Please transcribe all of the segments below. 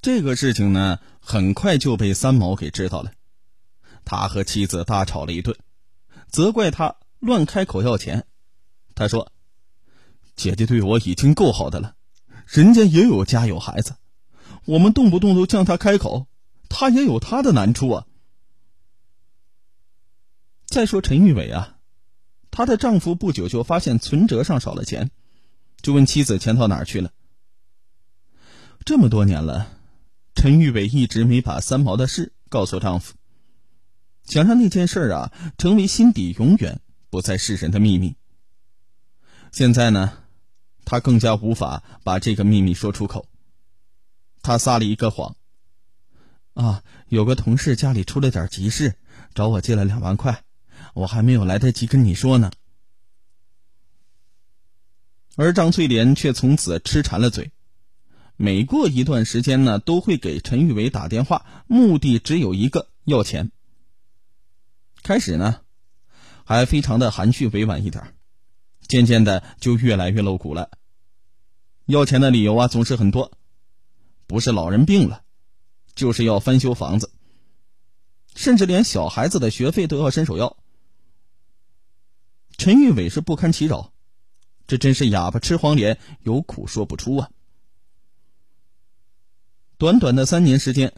这个事情呢，很快就被三毛给知道了。他和妻子大吵了一顿，责怪他乱开口要钱。他说：“姐姐对我已经够好的了，人家也有家有孩子，我们动不动都向他开口，他也有他的难处啊。”再说陈玉伟啊，她的丈夫不久就发现存折上少了钱，就问妻子钱到哪儿去了。这么多年了，陈玉伟一直没把三毛的事告诉丈夫，想让那件事啊成为心底永远不再示人的秘密。现在呢，他更加无法把这个秘密说出口。他撒了一个谎。啊，有个同事家里出了点急事，找我借了两万块。我还没有来得及跟你说呢，而张翠莲却从此吃馋了嘴，每过一段时间呢，都会给陈玉伟打电话，目的只有一个：要钱。开始呢，还非常的含蓄委婉一点，渐渐的就越来越露骨了。要钱的理由啊，总是很多，不是老人病了，就是要翻修房子，甚至连小孩子的学费都要伸手要。陈玉伟是不堪其扰，这真是哑巴吃黄连，有苦说不出啊！短短的三年时间，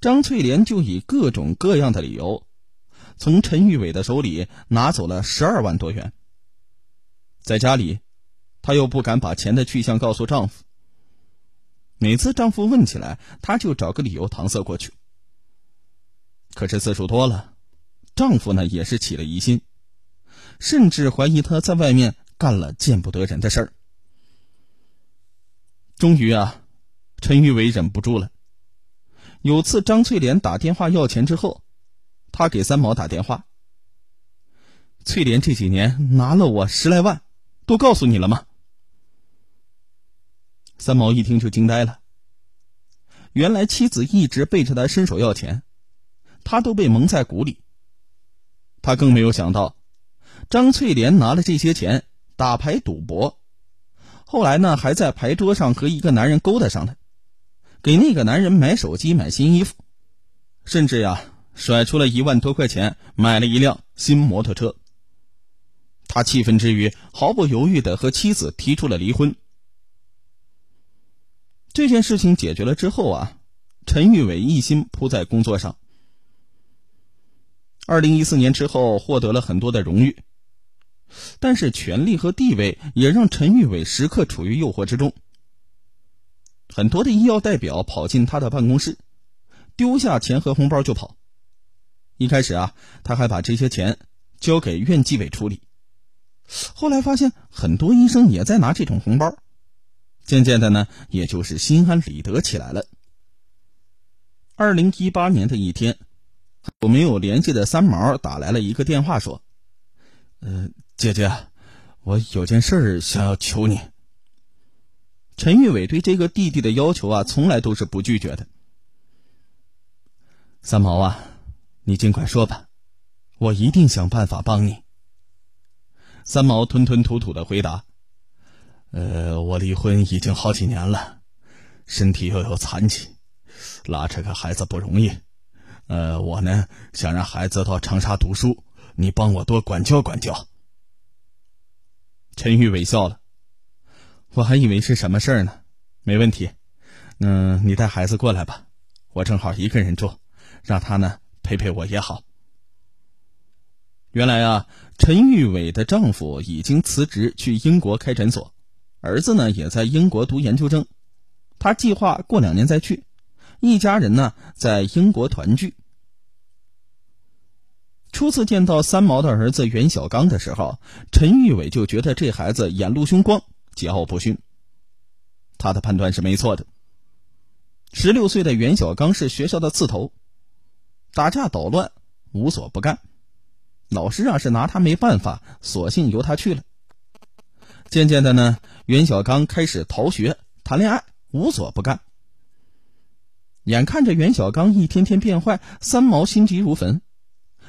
张翠莲就以各种各样的理由，从陈玉伟的手里拿走了十二万多元。在家里，她又不敢把钱的去向告诉丈夫。每次丈夫问起来，她就找个理由搪塞过去。可是次数多了，丈夫呢也是起了疑心。甚至怀疑她在外面干了见不得人的事儿。终于啊，陈玉伟忍不住了。有次张翠莲打电话要钱之后，他给三毛打电话：“翠莲这几年拿了我十来万，都告诉你了吗？”三毛一听就惊呆了。原来妻子一直背着他伸手要钱，他都被蒙在鼓里。他更没有想到。张翠莲拿了这些钱打牌赌博，后来呢，还在牌桌上和一个男人勾搭上了，给那个男人买手机、买新衣服，甚至呀，甩出了一万多块钱买了一辆新摩托车。他气愤之余，毫不犹豫的和妻子提出了离婚。这件事情解决了之后啊，陈玉伟一心扑在工作上。二零一四年之后，获得了很多的荣誉。但是权力和地位也让陈玉伟时刻处于诱惑之中。很多的医药代表跑进他的办公室，丢下钱和红包就跑。一开始啊，他还把这些钱交给院纪委处理。后来发现很多医生也在拿这种红包，渐渐的呢，也就是心安理得起来了。二零一八年的一天，我没有联系的三毛打来了一个电话，说：“呃。”姐姐，我有件事想要求你。陈玉伟对这个弟弟的要求啊，从来都是不拒绝的。三毛啊，你尽管说吧，我一定想办法帮你。三毛吞吞吐吐的回答：“呃，我离婚已经好几年了，身体又有残疾，拉扯个孩子不容易。呃，我呢想让孩子到长沙读书，你帮我多管教管教。”陈玉伟笑了，我还以为是什么事儿呢，没问题。嗯，你带孩子过来吧，我正好一个人住，让他呢陪陪我也好。原来啊，陈玉伟的丈夫已经辞职去英国开诊所，儿子呢也在英国读研究生，他计划过两年再去，一家人呢在英国团聚。初次见到三毛的儿子袁小刚的时候，陈玉伟就觉得这孩子眼露凶光，桀骜不驯。他的判断是没错的。十六岁的袁小刚是学校的刺头，打架捣乱无所不干，老师啊是拿他没办法，索性由他去了。渐渐的呢，袁小刚开始逃学、谈恋爱，无所不干。眼看着袁小刚一天天变坏，三毛心急如焚。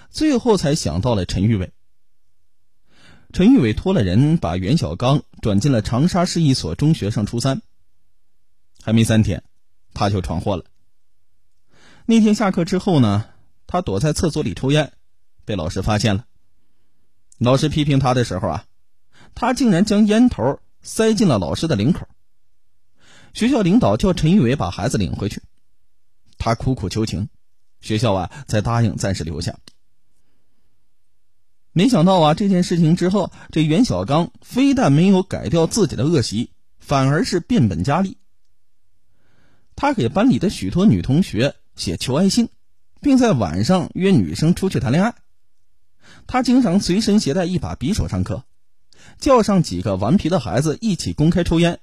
最后才想到了陈玉伟。陈玉伟托了人把袁小刚转进了长沙市一所中学上初三。还没三天，他就闯祸了。那天下课之后呢，他躲在厕所里抽烟，被老师发现了。老师批评他的时候啊，他竟然将烟头塞进了老师的领口。学校领导叫陈玉伟把孩子领回去，他苦苦求情，学校啊才答应暂时留下。没想到啊，这件事情之后，这袁小刚非但没有改掉自己的恶习，反而是变本加厉。他给班里的许多女同学写求爱信，并在晚上约女生出去谈恋爱。他经常随身携带一把匕首上课，叫上几个顽皮的孩子一起公开抽烟。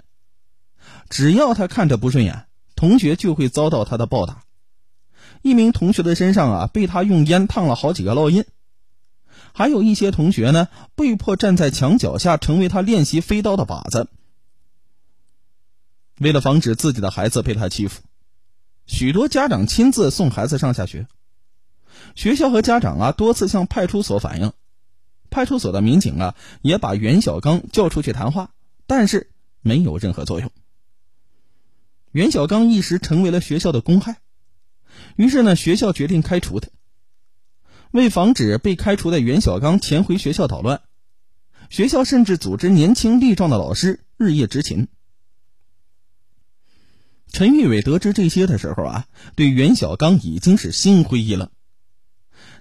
只要他看着不顺眼，同学就会遭到他的暴打。一名同学的身上啊，被他用烟烫了好几个烙印。还有一些同学呢，被迫站在墙脚下，成为他练习飞刀的靶子。为了防止自己的孩子被他欺负，许多家长亲自送孩子上下学。学校和家长啊多次向派出所反映，派出所的民警啊也把袁小刚叫出去谈话，但是没有任何作用。袁小刚一时成为了学校的公害，于是呢学校决定开除他。为防止被开除的袁小刚潜回学校捣乱，学校甚至组织年轻力壮的老师日夜执勤。陈玉伟得知这些的时候啊，对袁小刚已经是心灰意冷。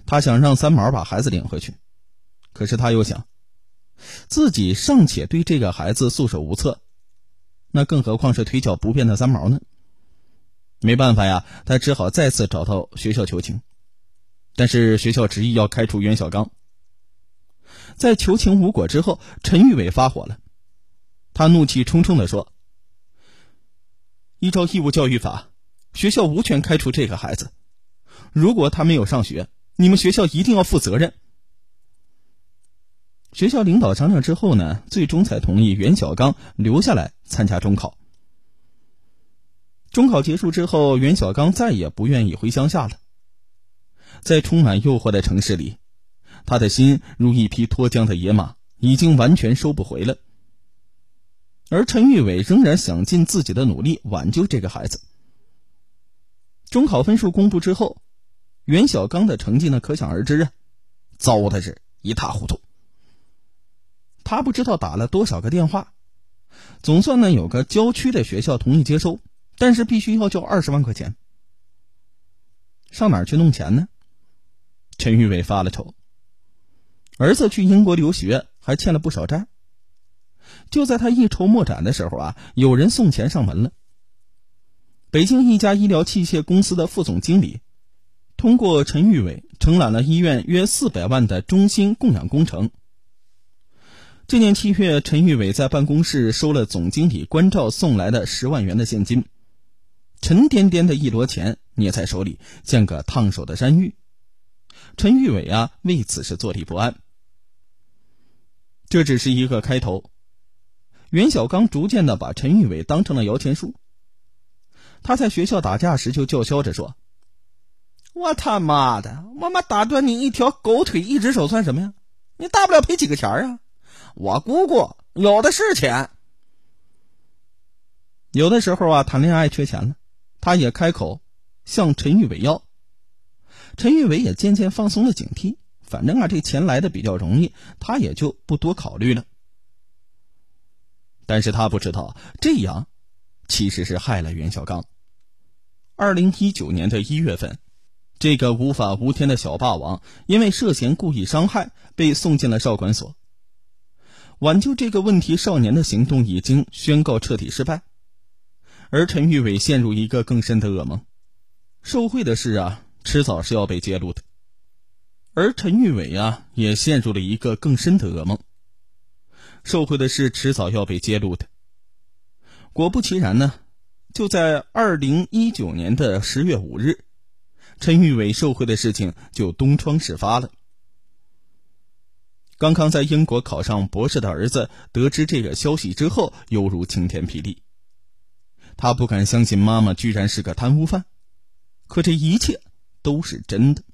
他想让三毛把孩子领回去，可是他又想，自己尚且对这个孩子束手无策，那更何况是腿脚不便的三毛呢？没办法呀，他只好再次找到学校求情，但是学校执意要开除袁小刚。在求情无果之后，陈玉伟发火了，他怒气冲冲地说：“依照义务教育法，学校无权开除这个孩子，如果他没有上学。”你们学校一定要负责任。学校领导商量之后呢，最终才同意袁小刚留下来参加中考。中考结束之后，袁小刚再也不愿意回乡下了。在充满诱惑的城市里，他的心如一匹脱缰的野马，已经完全收不回了。而陈玉伟仍然想尽自己的努力挽救这个孩子。中考分数公布之后。袁小刚的成绩呢，可想而知啊，糟的是一塌糊涂。他不知道打了多少个电话，总算呢有个郊区的学校同意接收，但是必须要交二十万块钱。上哪儿去弄钱呢？陈玉伟发了愁，儿子去英国留学还欠了不少债。就在他一筹莫展的时候啊，有人送钱上门了。北京一家医疗器械公司的副总经理。通过陈玉伟承揽了医院约四百万的中心供氧工程。这年七月，陈玉伟在办公室收了总经理关照送来的十万元的现金，沉甸甸的一摞钱捏在手里，像个烫手的山芋。陈玉伟啊，为此是坐立不安。这只是一个开头，袁小刚逐渐的把陈玉伟当成了摇钱树。他在学校打架时就叫嚣着说。我他妈的！我妈打断你一条狗腿一只手算什么呀？你大不了赔几个钱啊！我姑姑有的是钱。有的时候啊，谈恋爱缺钱了，他也开口向陈玉伟要。陈玉伟也渐渐放松了警惕，反正啊，这钱来的比较容易，他也就不多考虑了。但是他不知道，这样其实是害了袁小刚。二零一九年的一月份。这个无法无天的小霸王，因为涉嫌故意伤害，被送进了少管所。挽救这个问题少年的行动已经宣告彻底失败，而陈玉伟陷入一个更深的噩梦：受贿的事啊，迟早是要被揭露的。而陈玉伟啊，也陷入了一个更深的噩梦：受贿的事迟早要被揭露的。果不其然呢，就在二零一九年的十月五日。陈玉伟受贿的事情就东窗事发了。刚刚在英国考上博士的儿子得知这个消息之后，犹如晴天霹雳。他不敢相信妈妈居然是个贪污犯，可这一切都是真的。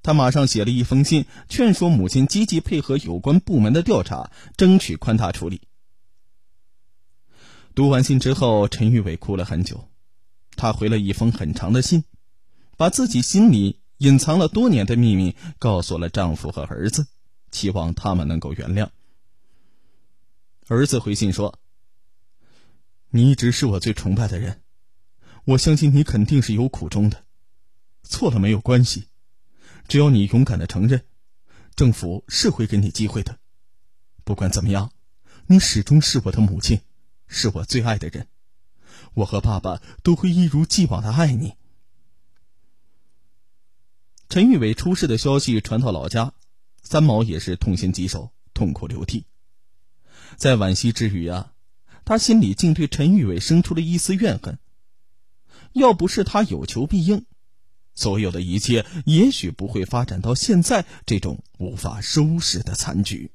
他马上写了一封信，劝说母亲积极配合有关部门的调查，争取宽大处理。读完信之后，陈玉伟哭了很久，她回了一封很长的信，把自己心里隐藏了多年的秘密告诉了丈夫和儿子，期望他们能够原谅。儿子回信说：“你一直是我最崇拜的人，我相信你肯定是有苦衷的，错了没有关系，只要你勇敢的承认，政府是会给你机会的。不管怎么样，你始终是我的母亲，是我最爱的人，我和爸爸都会一如既往的爱你。”陈玉伟出事的消息传到老家，三毛也是痛心疾首，痛哭流涕。在惋惜之余啊，他心里竟对陈玉伟生出了一丝怨恨。要不是他有求必应，所有的一切也许不会发展到现在这种无法收拾的残局。